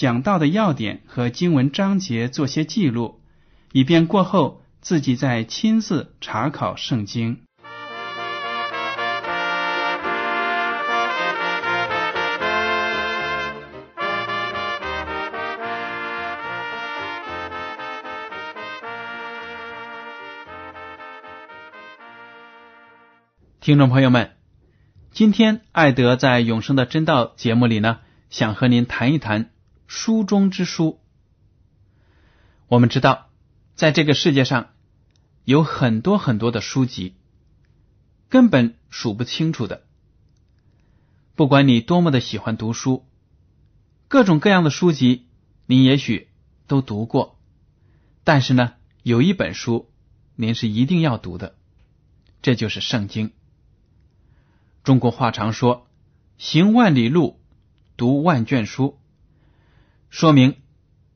讲到的要点和经文章节做些记录，以便过后自己再亲自查考圣经。听众朋友们，今天艾德在《永生的真道》节目里呢，想和您谈一谈书中之书。我们知道，在这个世界上有很多很多的书籍，根本数不清楚的。不管你多么的喜欢读书，各种各样的书籍，您也许都读过。但是呢，有一本书您是一定要读的，这就是《圣经》。中国话常说：“行万里路，读万卷书。”说明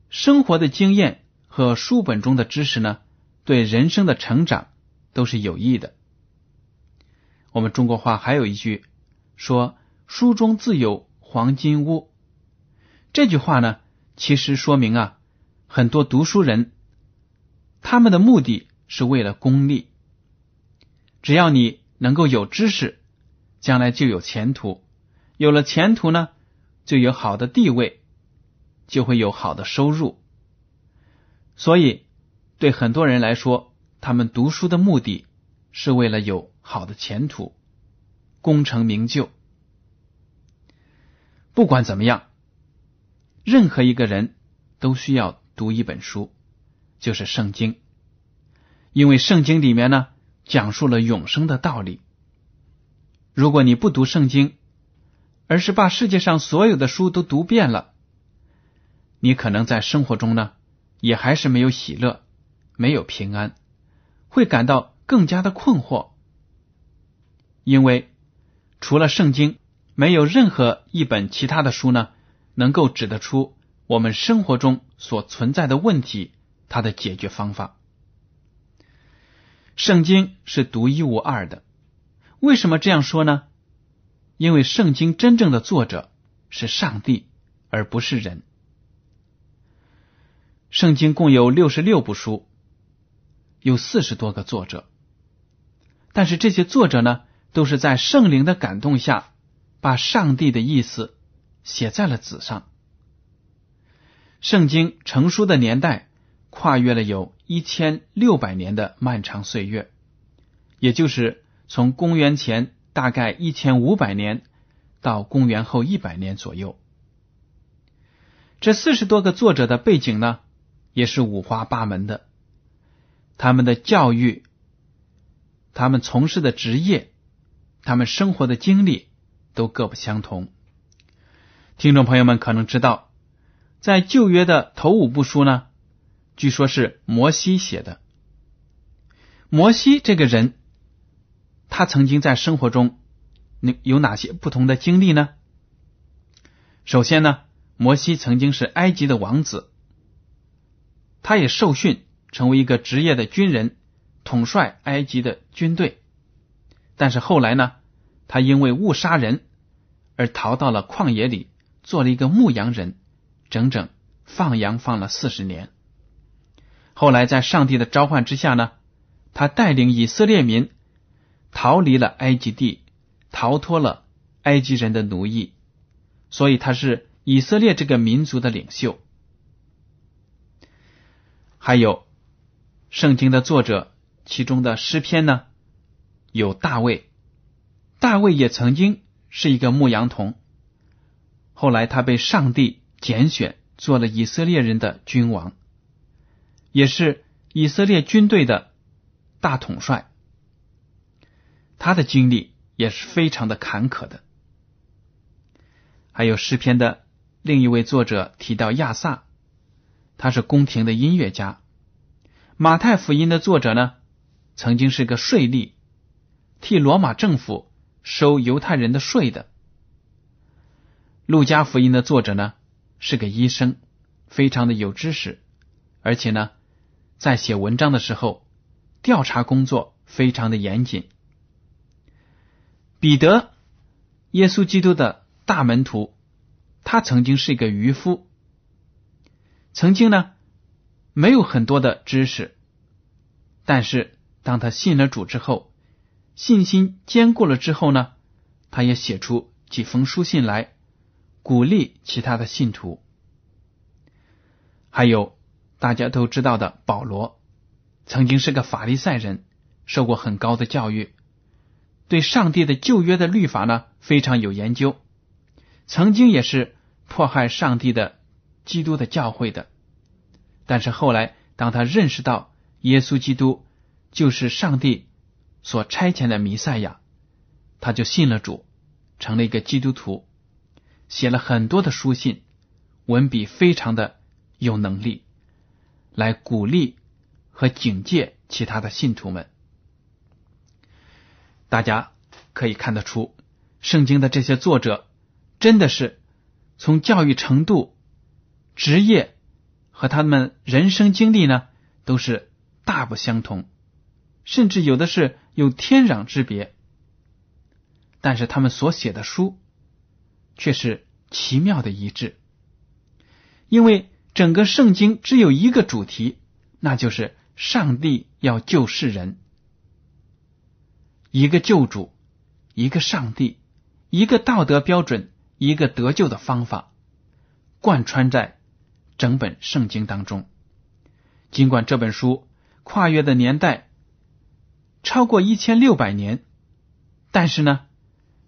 生活的经验和书本中的知识呢，对人生的成长都是有益的。我们中国话还有一句说：“书中自有黄金屋。”这句话呢，其实说明啊，很多读书人他们的目的是为了功利。只要你能够有知识。将来就有前途，有了前途呢，就有好的地位，就会有好的收入。所以，对很多人来说，他们读书的目的是为了有好的前途，功成名就。不管怎么样，任何一个人都需要读一本书，就是圣经，因为圣经里面呢，讲述了永生的道理。如果你不读圣经，而是把世界上所有的书都读遍了，你可能在生活中呢，也还是没有喜乐，没有平安，会感到更加的困惑。因为除了圣经，没有任何一本其他的书呢，能够指得出我们生活中所存在的问题，它的解决方法。圣经是独一无二的。为什么这样说呢？因为圣经真正的作者是上帝，而不是人。圣经共有六十六部书，有四十多个作者，但是这些作者呢，都是在圣灵的感动下，把上帝的意思写在了纸上。圣经成书的年代跨越了有一千六百年的漫长岁月，也就是。从公元前大概一千五百年到公元后一百年左右，这四十多个作者的背景呢，也是五花八门的。他们的教育、他们从事的职业、他们生活的经历都各不相同。听众朋友们可能知道，在旧约的头五部书呢，据说是摩西写的。摩西这个人。他曾经在生活中，有哪些不同的经历呢？首先呢，摩西曾经是埃及的王子，他也受训成为一个职业的军人，统帅埃及的军队。但是后来呢，他因为误杀人而逃到了旷野里，做了一个牧羊人，整整放羊放了四十年。后来在上帝的召唤之下呢，他带领以色列民。逃离了埃及地，逃脱了埃及人的奴役，所以他是以色列这个民族的领袖，还有圣经的作者，其中的诗篇呢，有大卫。大卫也曾经是一个牧羊童，后来他被上帝拣选做了以色列人的君王，也是以色列军队的大统帅。他的经历也是非常的坎坷的。还有诗篇的另一位作者提到亚萨，他是宫廷的音乐家。马太福音的作者呢，曾经是个税吏，替罗马政府收犹太人的税的。路加福音的作者呢，是个医生，非常的有知识，而且呢，在写文章的时候，调查工作非常的严谨。彼得，耶稣基督的。大门徒，他曾经是一个渔夫，曾经呢没有很多的知识，但是当他信了主之后，信心坚固了之后呢，他也写出几封书信来鼓励其他的信徒。还有大家都知道的保罗，曾经是个法利赛人，受过很高的教育，对上帝的旧约的律法呢非常有研究。曾经也是迫害上帝的基督的教会的，但是后来当他认识到耶稣基督就是上帝所差遣的弥赛亚，他就信了主，成了一个基督徒，写了很多的书信，文笔非常的有能力，来鼓励和警戒其他的信徒们。大家可以看得出，圣经的这些作者。真的是从教育程度、职业和他们人生经历呢，都是大不相同，甚至有的是有天壤之别。但是他们所写的书却是奇妙的一致，因为整个圣经只有一个主题，那就是上帝要救世人，一个救主，一个上帝，一个道德标准。一个得救的方法，贯穿在整本圣经当中。尽管这本书跨越的年代超过一千六百年，但是呢，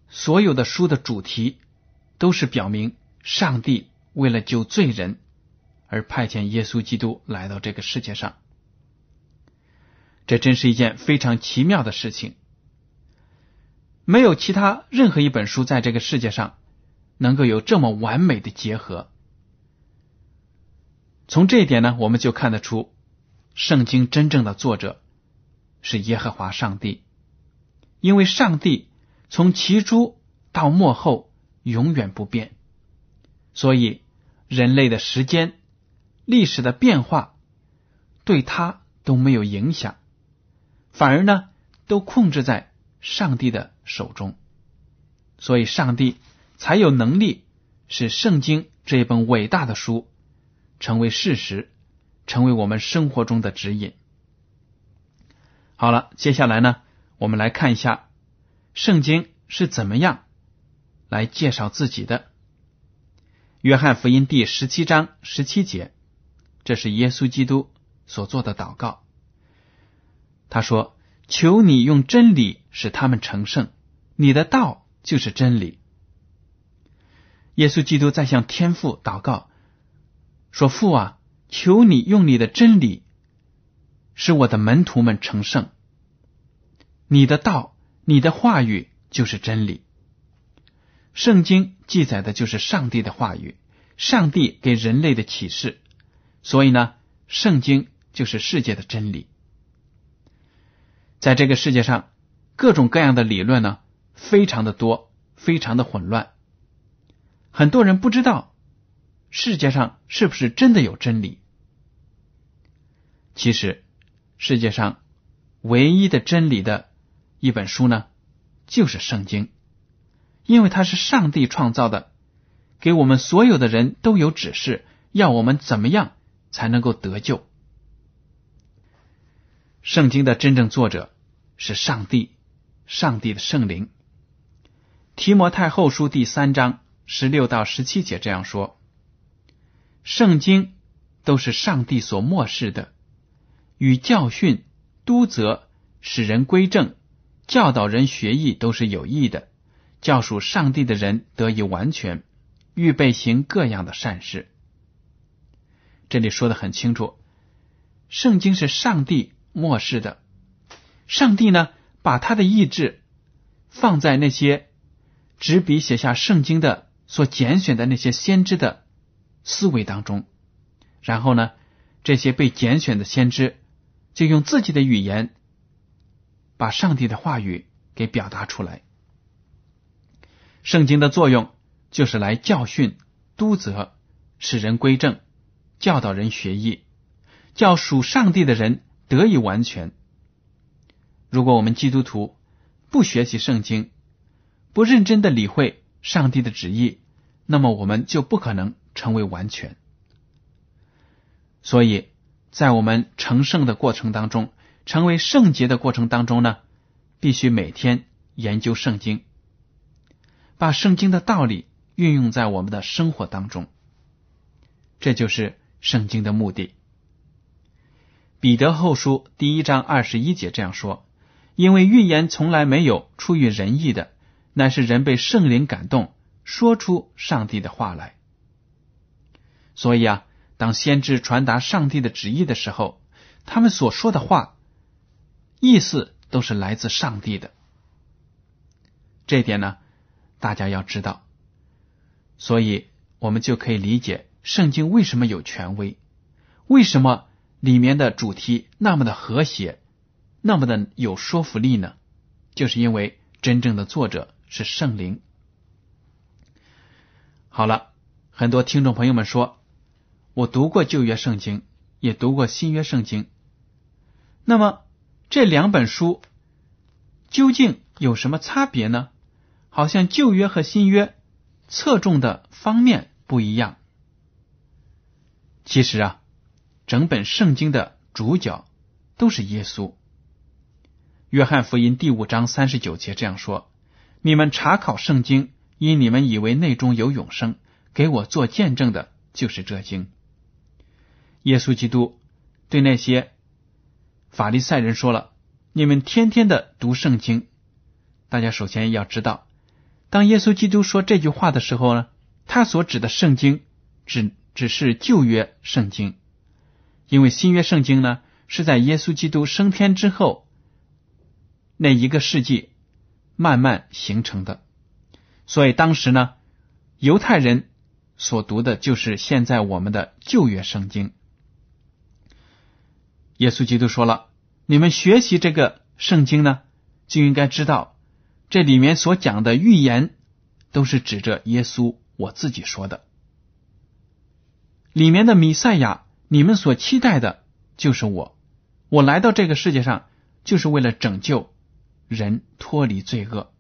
所有的书的主题都是表明上帝为了救罪人而派遣耶稣基督来到这个世界上。这真是一件非常奇妙的事情。没有其他任何一本书在这个世界上。能够有这么完美的结合，从这一点呢，我们就看得出，圣经真正的作者是耶和华上帝，因为上帝从起初到末后永远不变，所以人类的时间、历史的变化对他都没有影响，反而呢，都控制在上帝的手中，所以上帝。才有能力使圣经这一本伟大的书成为事实，成为我们生活中的指引。好了，接下来呢，我们来看一下圣经是怎么样来介绍自己的。约翰福音第十七章十七节，这是耶稣基督所做的祷告。他说：“求你用真理使他们成圣，你的道就是真理。”耶稣基督在向天父祷告，说：“父啊，求你用你的真理使我的门徒们成圣。你的道，你的话语就是真理。圣经记载的就是上帝的话语，上帝给人类的启示。所以呢，圣经就是世界的真理。在这个世界上，各种各样的理论呢，非常的多，非常的混乱。”很多人不知道世界上是不是真的有真理。其实，世界上唯一的真理的一本书呢，就是圣经，因为它是上帝创造的，给我们所有的人都有指示，要我们怎么样才能够得救。圣经的真正作者是上帝，上帝的圣灵。提摩太后书第三章。十六到十七节这样说：“圣经都是上帝所漠视的，与教训、督责、使人归正、教导人学艺都是有益的，教属上帝的人得以完全，预备行各样的善事。这里说的很清楚，圣经是上帝漠视的，上帝呢把他的意志放在那些执笔写下圣经的所拣选的那些先知的思维当中，然后呢，这些被拣选的先知就用自己的语言把上帝的话语给表达出来。圣经的作用就是来教训、督责、使人归正。教导人学艺，叫属上帝的人得以完全。如果我们基督徒不学习圣经，不认真的理会上帝的旨意，那么我们就不可能成为完全。所以在我们成圣的过程当中，成为圣洁的过程当中呢，必须每天研究圣经，把圣经的道理运用在我们的生活当中。这就是。圣经的目的，《彼得后书》第一章二十一节这样说：“因为预言从来没有出于人意的，乃是人被圣灵感动，说出上帝的话来。”所以啊，当先知传达上帝的旨意的时候，他们所说的话意思都是来自上帝的。这点呢，大家要知道，所以我们就可以理解。圣经为什么有权威？为什么里面的主题那么的和谐，那么的有说服力呢？就是因为真正的作者是圣灵。好了，很多听众朋友们说，我读过旧约圣经，也读过新约圣经。那么这两本书究竟有什么差别呢？好像旧约和新约侧重的方面不一样。其实啊，整本圣经的主角都是耶稣。约翰福音第五章三十九节这样说：“你们查考圣经，因你们以为内中有永生，给我做见证的，就是这经。”耶稣基督对那些法利赛人说了：“你们天天的读圣经。”大家首先要知道，当耶稣基督说这句话的时候呢，他所指的圣经只。只是旧约圣经，因为新约圣经呢是在耶稣基督升天之后那一个世纪慢慢形成的，所以当时呢犹太人所读的就是现在我们的旧约圣经。耶稣基督说了：“你们学习这个圣经呢，就应该知道这里面所讲的预言都是指着耶稣我自己说的。”里面的弥赛亚，你们所期待的就是我。我来到这个世界上，就是为了拯救人脱离罪恶。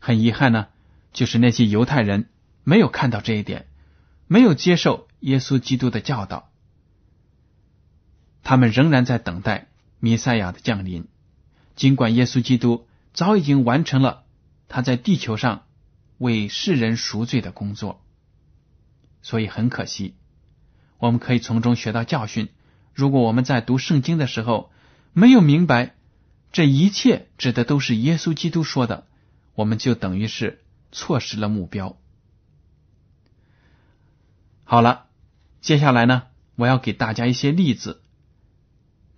很遗憾呢，就是那些犹太人没有看到这一点，没有接受耶稣基督的教导。他们仍然在等待弥赛亚的降临，尽管耶稣基督早已经完成了他在地球上为世人赎罪的工作。所以很可惜，我们可以从中学到教训。如果我们在读圣经的时候没有明白这一切指的都是耶稣基督说的，我们就等于是错失了目标。好了，接下来呢，我要给大家一些例子，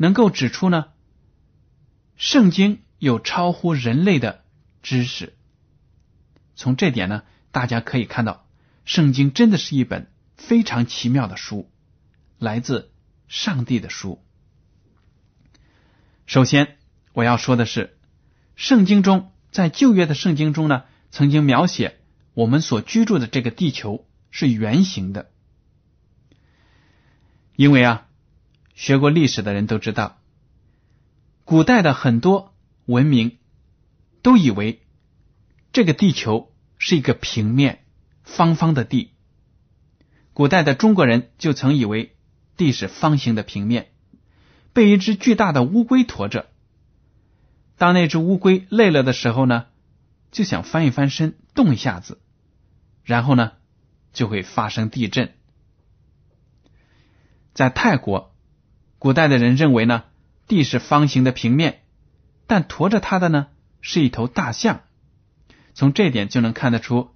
能够指出呢，圣经有超乎人类的知识。从这点呢，大家可以看到。圣经真的是一本非常奇妙的书，来自上帝的书。首先，我要说的是，圣经中在旧约的圣经中呢，曾经描写我们所居住的这个地球是圆形的。因为啊，学过历史的人都知道，古代的很多文明都以为这个地球是一个平面。方方的地，古代的中国人就曾以为地是方形的平面，被一只巨大的乌龟驮着。当那只乌龟累了的时候呢，就想翻一翻身，动一下子，然后呢，就会发生地震。在泰国，古代的人认为呢，地是方形的平面，但驮着它的呢是一头大象。从这点就能看得出，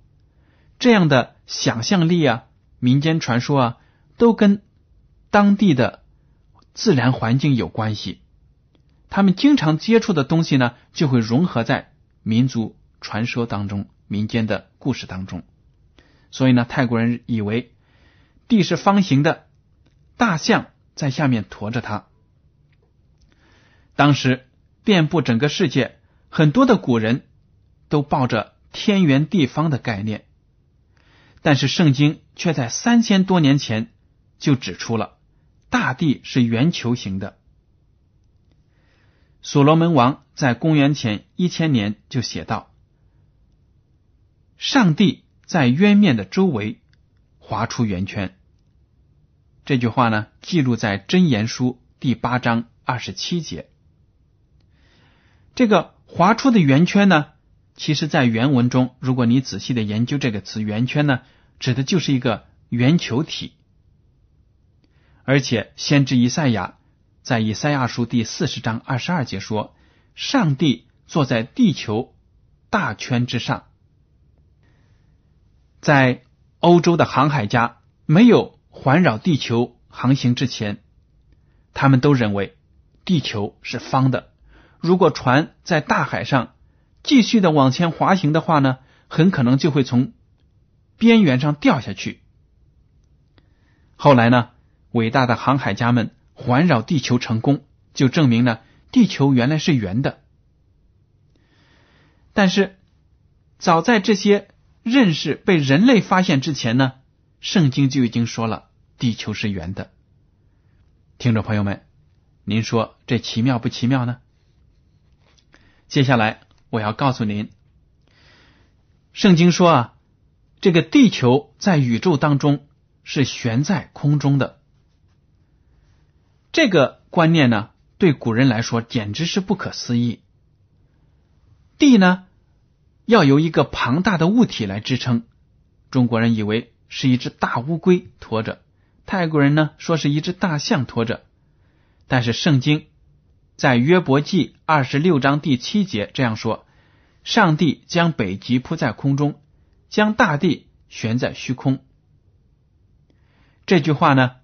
这样的想象力啊、民间传说啊，都跟当地的自然环境有关系。他们经常接触的东西呢，就会融合在民族传说当中、民间的故事当中。所以呢，泰国人以为地是方形的，大象在下面驮着它。当时遍布整个世界，很多的古人都抱着天圆地方的概念，但是圣经却在三千多年前就指出了大地是圆球形的。所罗门王在公元前一千年就写道：“上帝。”在渊面的周围划出圆圈。这句话呢，记录在《真言书》第八章二十七节。这个划出的圆圈呢，其实在原文中，如果你仔细的研究这个词“圆圈”呢，指的就是一个圆球体。而且，先知以赛亚在以赛亚书第四十章二十二节说：“上帝坐在地球大圈之上。”在欧洲的航海家没有环绕地球航行之前，他们都认为地球是方的。如果船在大海上继续的往前滑行的话呢，很可能就会从边缘上掉下去。后来呢，伟大的航海家们环绕地球成功，就证明了地球原来是圆的。但是早在这些。认识被人类发现之前呢，圣经就已经说了地球是圆的。听众朋友们，您说这奇妙不奇妙呢？接下来我要告诉您，圣经说啊，这个地球在宇宙当中是悬在空中的。这个观念呢，对古人来说简直是不可思议。地呢？要由一个庞大的物体来支撑，中国人以为是一只大乌龟驮着，泰国人呢说是一只大象驮着，但是圣经在约伯记二十六章第七节这样说：上帝将北极铺在空中，将大地悬在虚空。这句话呢，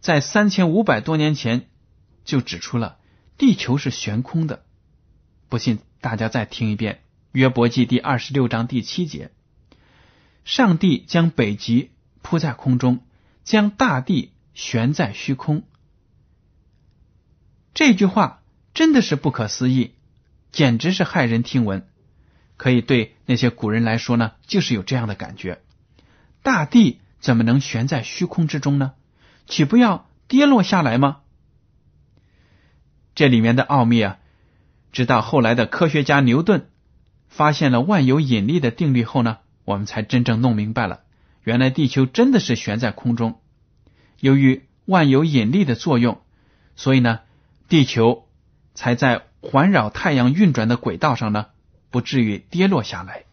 在三千五百多年前就指出了地球是悬空的。不信，大家再听一遍。约伯记第二十六章第七节，上帝将北极铺在空中，将大地悬在虚空。这句话真的是不可思议，简直是骇人听闻。可以对那些古人来说呢，就是有这样的感觉：大地怎么能悬在虚空之中呢？岂不要跌落下来吗？这里面的奥秘啊，直到后来的科学家牛顿。发现了万有引力的定律后呢，我们才真正弄明白了，原来地球真的是悬在空中。由于万有引力的作用，所以呢，地球才在环绕太阳运转的轨道上呢，不至于跌落下来。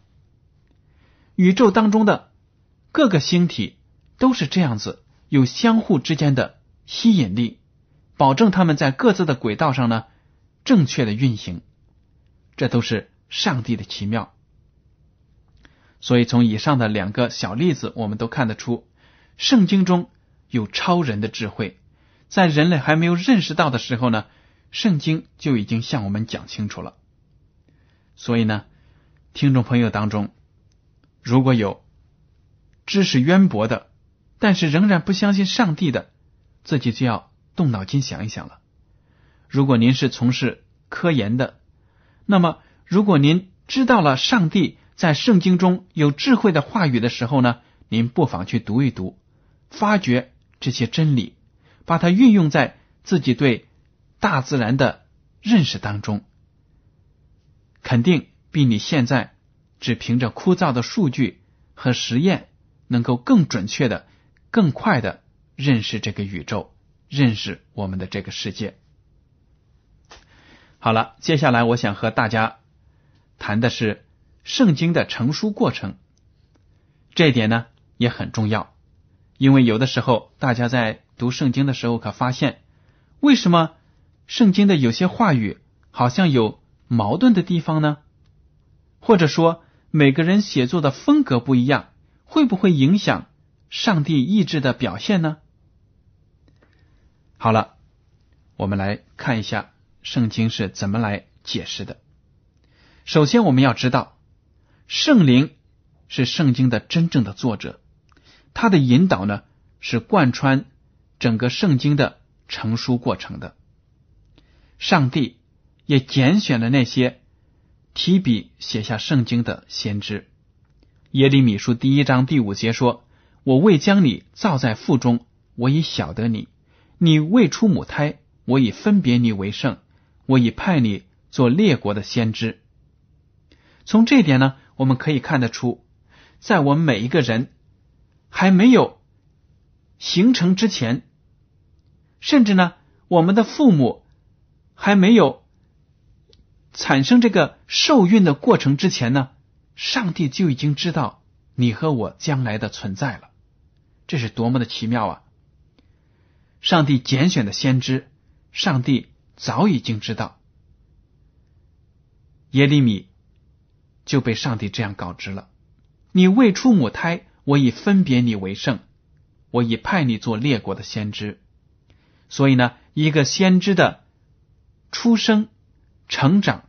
宇宙当中的各个星体都是这样子，有相互之间的吸引力，保证它们在各自的轨道上呢正确的运行。这都是。上帝的奇妙，所以从以上的两个小例子，我们都看得出，圣经中有超人的智慧，在人类还没有认识到的时候呢，圣经就已经向我们讲清楚了。所以呢，听众朋友当中，如果有知识渊博的，但是仍然不相信上帝的，自己就要动脑筋想一想了。如果您是从事科研的，那么。如果您知道了上帝在圣经中有智慧的话语的时候呢，您不妨去读一读，发掘这些真理，把它运用在自己对大自然的认识当中，肯定比你现在只凭着枯燥的数据和实验，能够更准确的、更快的认识这个宇宙，认识我们的这个世界。好了，接下来我想和大家。谈的是圣经的成书过程，这一点呢也很重要，因为有的时候大家在读圣经的时候，可发现为什么圣经的有些话语好像有矛盾的地方呢？或者说每个人写作的风格不一样，会不会影响上帝意志的表现呢？好了，我们来看一下圣经是怎么来解释的。首先，我们要知道圣灵是圣经的真正的作者，他的引导呢是贯穿整个圣经的。成书过程的，上帝也拣选了那些提笔写下圣经的先知。耶利米书第一章第五节说：“我未将你造在腹中，我已晓得你；你未出母胎，我已分别你为圣，我已派你做列国的先知。”从这点呢，我们可以看得出，在我们每一个人还没有形成之前。甚至呢，我们的父母还没有产生这个受孕的过程之前呢，上帝就已经知道你和我将来的存在了。这是多么的奇妙啊！上帝拣选的先知，上帝早已经知道。耶利米就被上帝这样告知了：你未出母胎，我已分别你为圣，我已派你做列国的先知。所以呢，一个先知的出生、成长，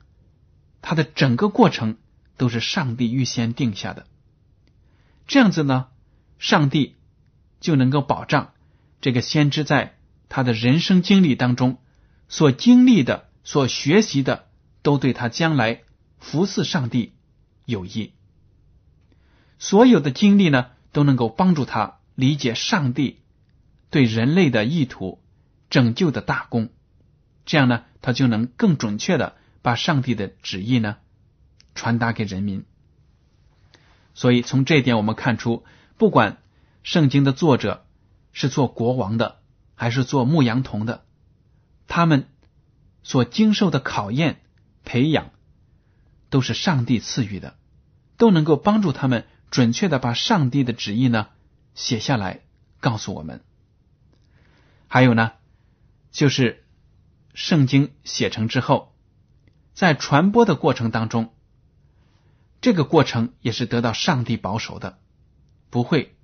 他的整个过程都是上帝预先定下的。这样子呢，上帝就能够保障这个先知在他的人生经历当中所经历的、所学习的，都对他将来服侍上帝有益。所有的经历呢，都能够帮助他理解上帝对人类的意图。拯救的大功，这样呢，他就能更准确的把上帝的旨意呢传达给人民。所以从这一点我们看出，不管圣经的作者是做国王的，还是做牧羊童的，他们所经受的考验、培养，都是上帝赐予的，都能够帮助他们准确的把上帝的旨意呢写下来，告诉我们。还有呢。就是圣经写成之后，在传播的过程当中，这个过程也是得到上帝保守的，不会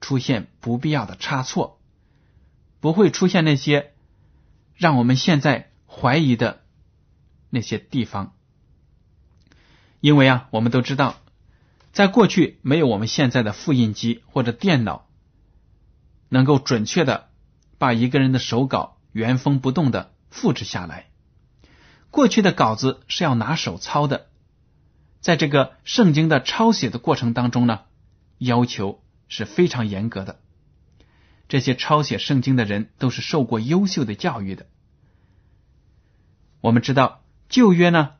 出现不必要的差错，不会出现那些让我们现在怀疑的那些地方。因为啊，我们都知道，在过去没有我们现在的复印机或者电脑，能够准确的把一个人的手稿。原封不动的复制下来。过去的稿子是要拿手抄的，在这个圣经的抄写的过程当中呢，要求是非常严格的。这些抄写圣经的人都是受过优秀的教育的。我们知道旧约呢，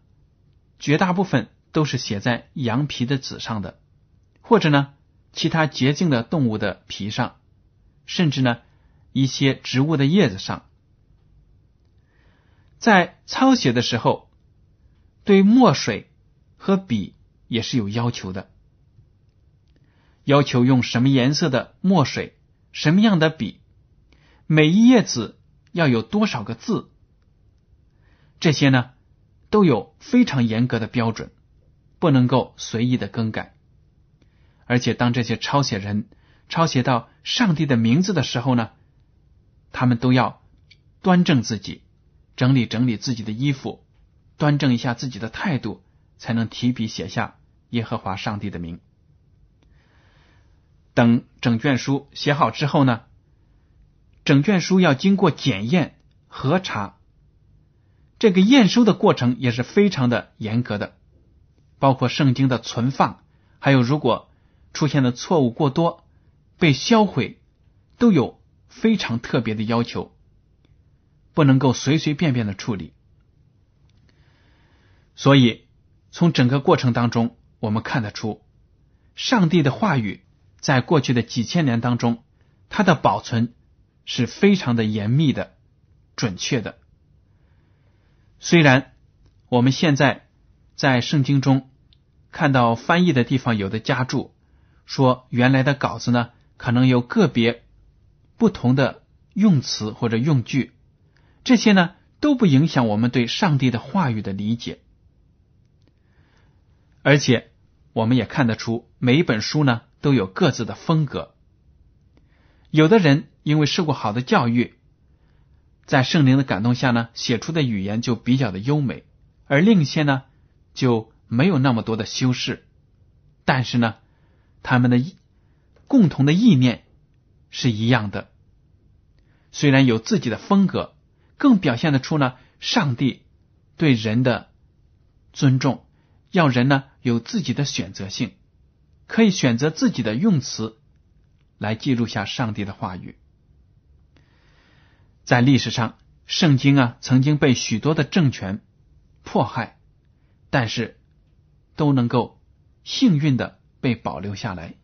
绝大部分都是写在羊皮的纸上的，或者呢其他洁净的动物的皮上，甚至呢一些植物的叶子上。在抄写的时候，对墨水和笔也是有要求的，要求用什么颜色的墨水，什么样的笔，每一页纸要有多少个字，这些呢都有非常严格的标准，不能够随意的更改。而且，当这些抄写人抄写到上帝的名字的时候呢，他们都要端正自己。整理整理自己的衣服，端正一下自己的态度，才能提笔写下耶和华上帝的名。等整卷书写好之后呢，整卷书要经过检验核查，这个验收的过程也是非常的严格的，包括圣经的存放，还有如果出现的错误过多，被销毁，都有非常特别的要求。不能够随随便便的处理，所以从整个过程当中，我们看得出，上帝的话语在过去的几千年当中，它的保存是非常的严密的、准确的。虽然我们现在在圣经中看到翻译的地方有的加注说，原来的稿子呢可能有个别不同的用词或者用句。这些呢都不影响我们对上帝的话语的理解，而且我们也看得出每一本书呢都有各自的风格。有的人因为受过好的教育，在圣灵的感动下呢，写出的语言就比较的优美，而另一些呢就没有那么多的修饰，但是呢，他们的共同的意念是一样的。虽然有自己的风格，更表现得出呢，上帝对人的尊重，要人呢有自己的选择性，可以选择自己的用词来记录下上帝的话语。在历史上，圣经啊曾经被许多的政权迫害，但是都能够幸运的被保留下来。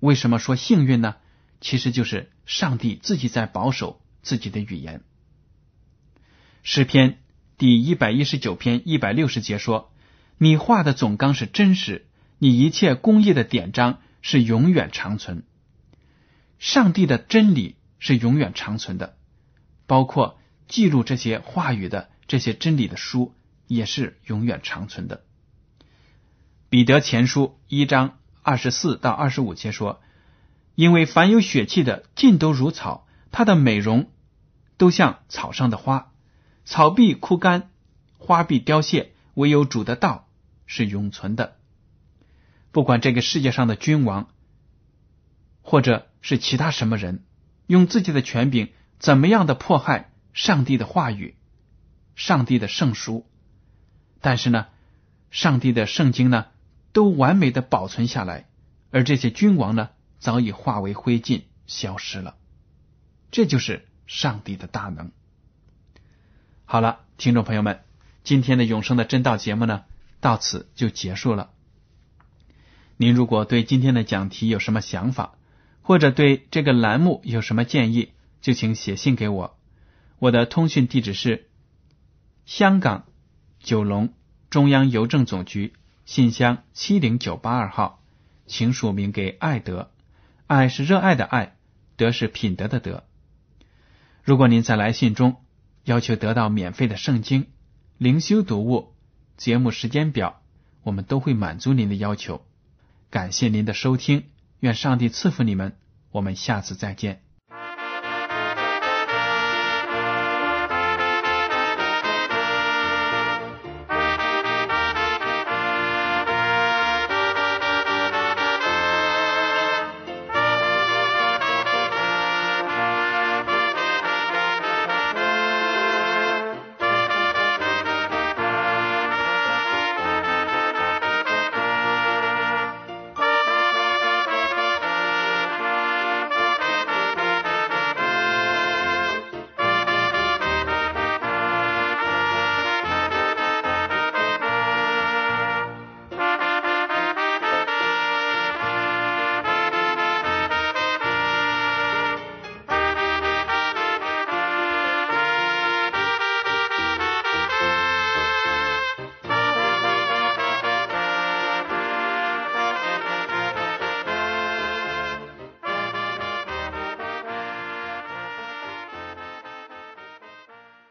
为什么说幸运呢？其实就是上帝自己在保守自己的语言。诗篇第一百一十九篇一百六十节说：“你画的总纲是真实，你一切工业的典章是永远长存。”上帝的真理是永远长存的，包括记录这些话语的这些真理的书也是永远长存的。彼得前书一章二十四到二十五节说。因为凡有血气的，尽都如草，它的美容都像草上的花，草必枯干，花必凋谢，唯有主的道是永存的。不管这个世界上的君王，或者是其他什么人，用自己的权柄怎么样的迫害上帝的话语、上帝的圣书，但是呢，上帝的圣经呢，都完美的保存下来，而这些君王呢？早已化为灰烬，消失了。这就是上帝的大能。好了，听众朋友们，今天的永生的真道节目呢，到此就结束了。您如果对今天的讲题有什么想法，或者对这个栏目有什么建议，就请写信给我。我的通讯地址是香港九龙中央邮政总局信箱七零九八二号，请署名给爱德。爱是热爱的爱，德是品德的德。如果您在来信中要求得到免费的圣经、灵修读物、节目时间表，我们都会满足您的要求。感谢您的收听，愿上帝赐福你们。我们下次再见。